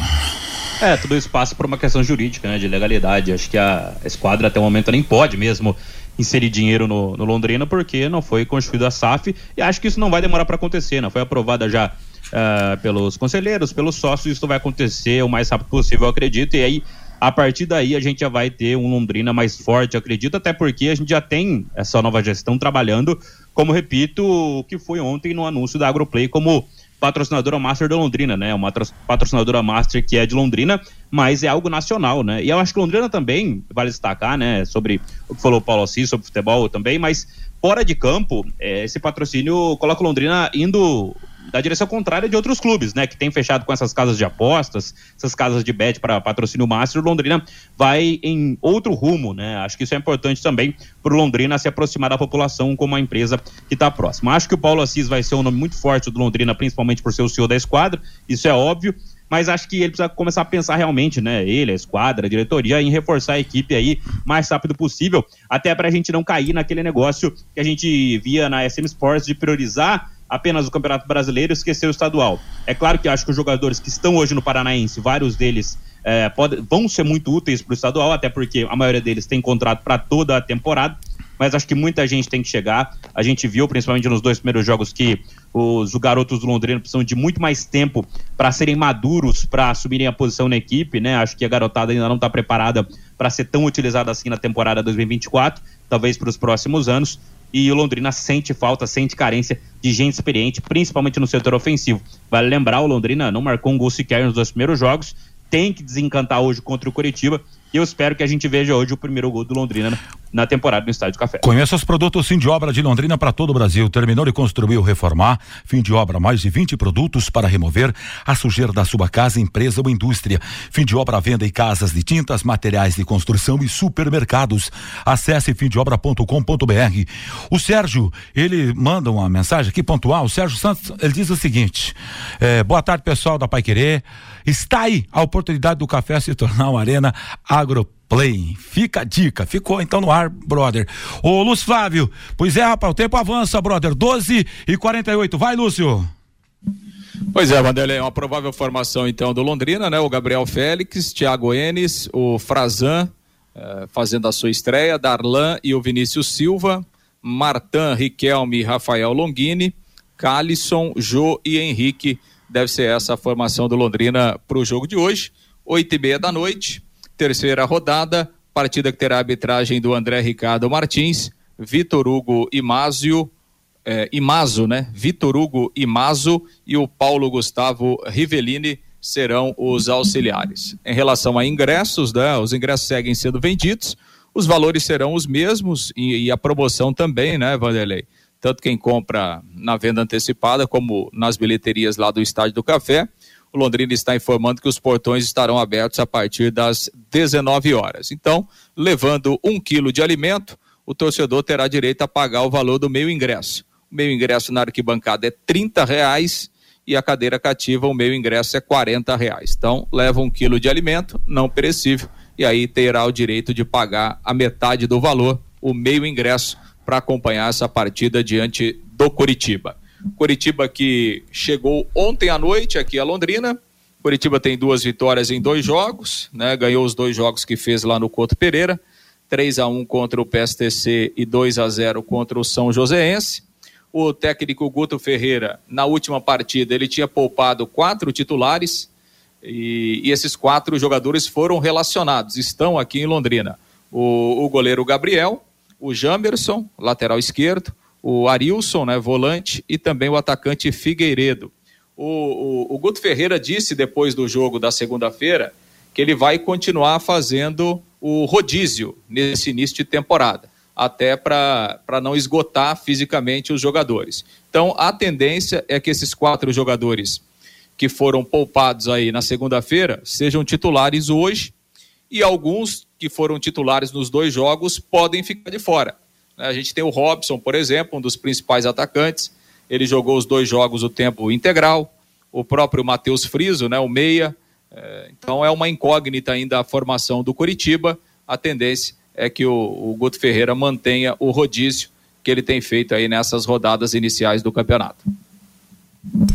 É, tudo isso passa por uma questão jurídica, né, de legalidade. Acho que a esquadra até o momento nem pode mesmo inserir dinheiro no, no Londrina porque não foi constituída a SAF e acho que isso não vai demorar para acontecer, não foi aprovada já uh, pelos conselheiros, pelos sócios, isso vai acontecer o mais rápido possível, eu acredito, e aí a partir daí a gente já vai ter um Londrina mais forte, acredito, até porque a gente já tem essa nova gestão trabalhando, como repito, o que foi ontem no anúncio da Agroplay como patrocinadora master da Londrina, né? Uma patrocinadora master que é de Londrina, mas é algo nacional, né? E eu acho que Londrina também, vale destacar, né? Sobre o que falou o Paulo Assis, sobre futebol também, mas fora de campo, é, esse patrocínio coloca Londrina indo da direção contrária de outros clubes, né? Que tem fechado com essas casas de apostas, essas casas de bet para patrocínio master. O Londrina vai em outro rumo, né? Acho que isso é importante também para o Londrina se aproximar da população como uma empresa que está próxima. Acho que o Paulo Assis vai ser um nome muito forte do Londrina, principalmente por ser o CEO da esquadra, isso é óbvio mas acho que ele precisa começar a pensar realmente, né? Ele, a esquadra, a diretoria, em reforçar a equipe aí mais rápido possível, até para a gente não cair naquele negócio que a gente via na SM Sports de priorizar apenas o Campeonato Brasileiro e esquecer o estadual. É claro que acho que os jogadores que estão hoje no Paranaense, vários deles é, pode, vão ser muito úteis para o estadual, até porque a maioria deles tem contrato para toda a temporada. Mas acho que muita gente tem que chegar. A gente viu, principalmente nos dois primeiros jogos, que os, os garotos do Londrina precisam de muito mais tempo para serem maduros, para assumirem a posição na equipe, né? Acho que a garotada ainda não está preparada para ser tão utilizada assim na temporada 2024, talvez para os próximos anos e o Londrina sente falta, sente carência de gente experiente, principalmente no setor ofensivo. Vale lembrar, o Londrina não marcou um gol sequer nos dois primeiros jogos, tem que desencantar hoje contra o Curitiba, e eu espero que a gente veja hoje o primeiro gol do Londrina na temporada no Estádio Café. Conheça os produtos fim de obra de Londrina para todo o Brasil. Terminou e construiu reformar. Fim de obra, mais de 20 produtos para remover a sujeira da sua casa, empresa ou indústria. Fim de obra, venda em casas de tintas, materiais de construção e supermercados. Acesse fimdeobra.com.br. O Sérgio, ele manda uma mensagem aqui pontual. O Sérgio Santos, ele diz o seguinte: é, boa tarde, pessoal da Pai Querer. Está aí a oportunidade do café se tornar uma arena agro Play. Fica a dica. Ficou então no ar, brother. Ô, Lúcio Flávio. Pois é, rapaz, o tempo avança, brother. 12 e 48. Vai, Lúcio. Pois é, Vanderlei, uma provável formação então do Londrina, né? O Gabriel Félix, Thiago Enes, o Frazan eh, fazendo a sua estreia, Darlan e o Vinícius Silva, Martan, Riquelme, Rafael Longini, Calisson, Jô e Henrique. Deve ser essa a formação do Londrina para o jogo de hoje, oito e meia da noite terceira rodada, partida que terá arbitragem do André Ricardo Martins, Vitor Hugo Imazio, é, Imazo, né? Vitor Hugo Imazo e o Paulo Gustavo Rivellini serão os auxiliares. Em relação a ingressos, né? Os ingressos seguem sendo vendidos, os valores serão os mesmos e, e a promoção também, né, Vanderlei? Tanto quem compra na venda antecipada como nas bilheterias lá do Estádio do Café o Londrina está informando que os portões estarão abertos a partir das 19 horas. Então, levando um quilo de alimento, o torcedor terá direito a pagar o valor do meio ingresso. O meio ingresso na arquibancada é 30 reais e a cadeira cativa, o meio ingresso é 40 reais. Então, leva um quilo de alimento não perecível e aí terá o direito de pagar a metade do valor, o meio ingresso, para acompanhar essa partida diante do Curitiba. Curitiba que chegou ontem à noite aqui a Londrina. Curitiba tem duas vitórias em dois jogos, né? Ganhou os dois jogos que fez lá no Couto Pereira, 3 a 1 contra o PSTC e 2 a 0 contra o São Joséense. O técnico Guto Ferreira, na última partida, ele tinha poupado quatro titulares e, e esses quatro jogadores foram relacionados, estão aqui em Londrina. O, o goleiro Gabriel, o Jamerson, lateral esquerdo, o Arilson, né, volante, e também o atacante Figueiredo. O, o, o Guto Ferreira disse depois do jogo da segunda-feira que ele vai continuar fazendo o rodízio nesse início de temporada, até para não esgotar fisicamente os jogadores. Então, a tendência é que esses quatro jogadores que foram poupados aí na segunda-feira sejam titulares hoje e alguns que foram titulares nos dois jogos podem ficar de fora. A gente tem o Robson, por exemplo, um dos principais atacantes. Ele jogou os dois jogos o tempo integral. O próprio Matheus Friso, né, o meia. É, então é uma incógnita ainda a formação do Curitiba. A tendência é que o, o Guto Ferreira mantenha o rodízio que ele tem feito aí nessas rodadas iniciais do campeonato.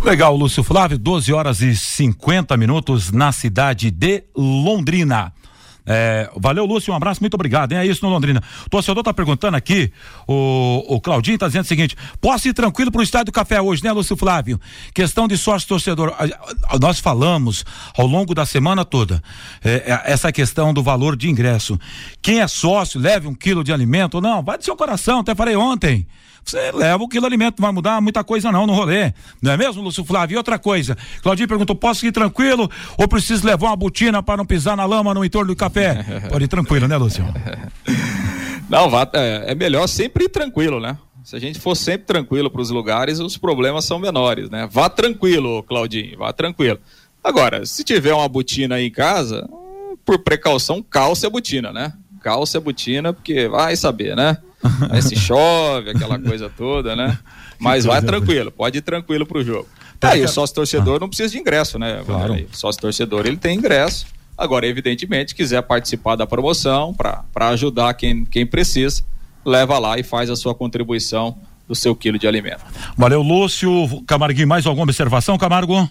Legal, Lúcio Flávio, 12 horas e 50 minutos na cidade de Londrina. É, valeu, Lúcio, um abraço, muito obrigado. Hein? É isso no Londrina. O torcedor tá perguntando aqui, o, o Claudinho tá dizendo o seguinte: posso ir tranquilo pro estádio do café hoje, né, Lúcio Flávio? Questão de sócio torcedor. Nós falamos ao longo da semana toda é, é, essa questão do valor de ingresso. Quem é sócio, leve um quilo de alimento não, vai do seu coração, até falei ontem você leva o quilo de alimento, não vai mudar muita coisa não no rolê. Não é mesmo, Lúcio Flávio? E outra coisa, Claudinho perguntou, posso ir tranquilo ou preciso levar uma botina para não pisar na lama no entorno do café? Pode ir tranquilo, né, Lúcio? *laughs* Não, é, é melhor sempre ir tranquilo, né? Se a gente for sempre tranquilo para os lugares, os problemas são menores, né? Vá tranquilo, Claudinho, vá tranquilo. Agora, se tiver uma botina aí em casa, por precaução, calce a botina, né? Calce a botina, porque vai saber, né? Aí se chove, aquela coisa toda, né? *laughs* Mas vai tranquilo, pode ir tranquilo pro jogo. Tá aí, o sócio torcedor não precisa de ingresso, né? Claro. O sócio torcedor ele tem ingresso. Agora, evidentemente, quiser participar da promoção para ajudar quem, quem precisa, leva lá e faz a sua contribuição do seu quilo de alimento. Valeu, Lúcio. Camarguinho, mais alguma observação, Camargo?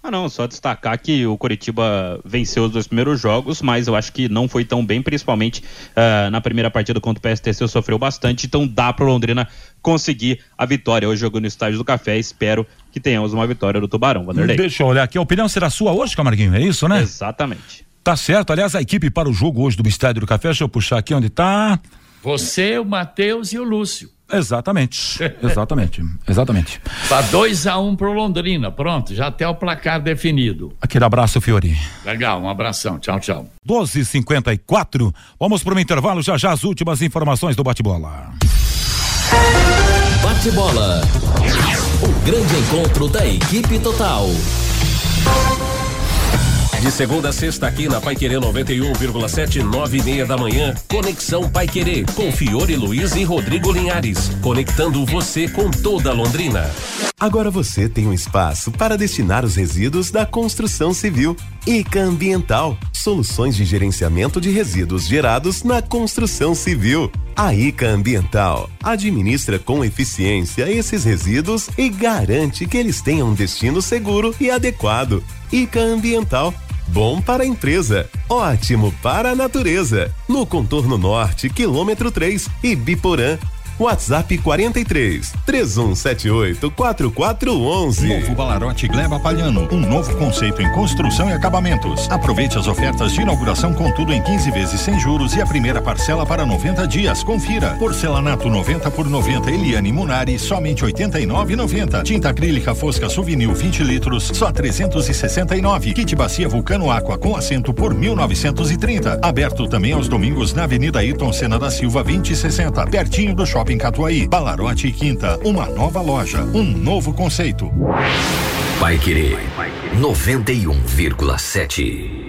Ah, não, só destacar que o Coritiba venceu os dois primeiros jogos, mas eu acho que não foi tão bem, principalmente uh, na primeira partida contra o PSTC, sofreu bastante, então dá para o Londrina conseguir a vitória. Hoje jogando no estádio do Café, espero que tenhamos uma vitória do Tubarão, Vanderlei. Deixa eu olhar aqui, a opinião será sua hoje, Camarguinho, é isso, né? Exatamente. Tá certo, aliás, a equipe para o jogo hoje do Estádio do Café, deixa eu puxar aqui onde tá. Você, o Matheus e o Lúcio. Exatamente, *laughs* exatamente, exatamente. Para 2 a 1 um pro Londrina, pronto, já até o placar definido. Aquele abraço, Fiori. Legal, um abração, tchau, tchau. 12:54. Vamos para o intervalo, já já as últimas informações do bate-bola. Bate-bola. O grande encontro da equipe total. De segunda a sexta aqui na Pai Querer 91,7, nove e meia da manhã. Conexão Pai Querer com Fiore Luiz e Rodrigo Linhares. Conectando você com toda Londrina. Agora você tem um espaço para destinar os resíduos da construção civil. ICA Ambiental. Soluções de gerenciamento de resíduos gerados na construção civil. A ICA Ambiental administra com eficiência esses resíduos e garante que eles tenham um destino seguro e adequado. ICA Ambiental Bom para a empresa, ótimo para a natureza. No contorno norte, quilômetro 3 e Biporã, WhatsApp 43 3178 4411. Novo Balarote Gleba Palhano, um novo conceito em construção e acabamentos. Aproveite as ofertas de inauguração com tudo em 15 vezes sem juros e a primeira parcela para 90 dias. Confira. Porcelanato 90 por 90 Eliane Munari, somente 89,90. Tinta acrílica Fosca Souvenir 20 litros, só 369. Kit bacia Vulcano Aqua com assento por 1930. Aberto também aos domingos na Avenida Ayrton Senna da Silva 2060, pertinho do shopping Shopping Catuaí, Balarote e Quinta, uma nova loja, um novo conceito. Vai querer 91,7.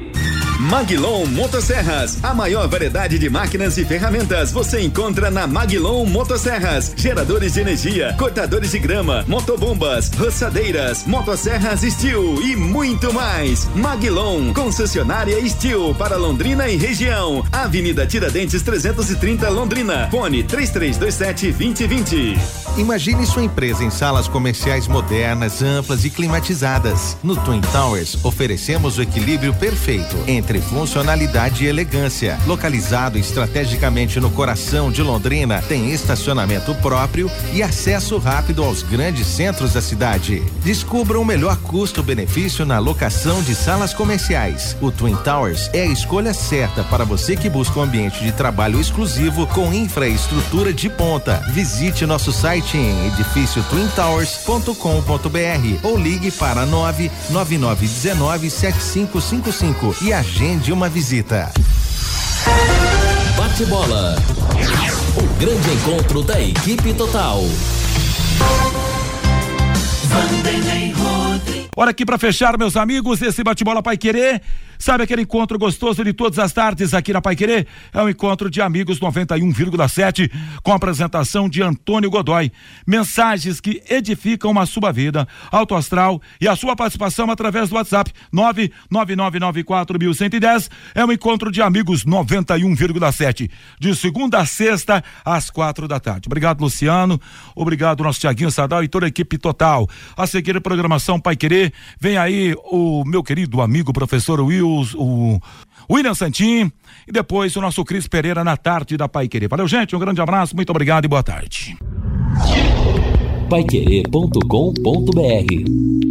Maglon Motosserras, a maior variedade de máquinas e ferramentas você encontra na Maglon Motosserras. Geradores de energia, cortadores de grama, motobombas, roçadeiras, motosserras Steel e muito mais. Maglon, concessionária Steel para Londrina e região. Avenida Tiradentes 330 Londrina. Fone 3327 2020. Imagine sua empresa em salas comerciais modernas, amplas e climatizadas. No Twin Towers oferecemos o equilíbrio perfeito entre funcionalidade e elegância. Localizado estrategicamente no coração de Londrina, tem estacionamento próprio e acesso rápido aos grandes centros da cidade. Descubra o melhor custo-benefício na locação de salas comerciais. O Twin Towers é a escolha certa para você que busca um ambiente de trabalho exclusivo com infraestrutura de ponta. Visite nosso site em edifício twintowers.com.br ou ligue para 99919 7555 e agende agende uma visita. Bate bola. O grande encontro da equipe total. Vanderlei Rodrigues. Hora aqui para fechar, meus amigos, esse bate-bola Pai Querer. Sabe aquele encontro gostoso de todas as tardes aqui na Pai Querer? É um encontro de amigos 91,7 com a apresentação de Antônio Godoy. Mensagens que edificam uma sua vida, alto astral e a sua participação através do WhatsApp 99994110 é um encontro de amigos 91,7 de segunda a sexta às quatro da tarde. Obrigado, Luciano. Obrigado, nosso Tiaguinho Sadal e toda a equipe total. A seguir a programação Pai Querer, vem aí o meu querido amigo professor Will o William Santin e depois o nosso Cris Pereira na tarde da Pai Querer. Valeu, gente, um grande abraço, muito obrigado e boa tarde. Paiquerê.com.br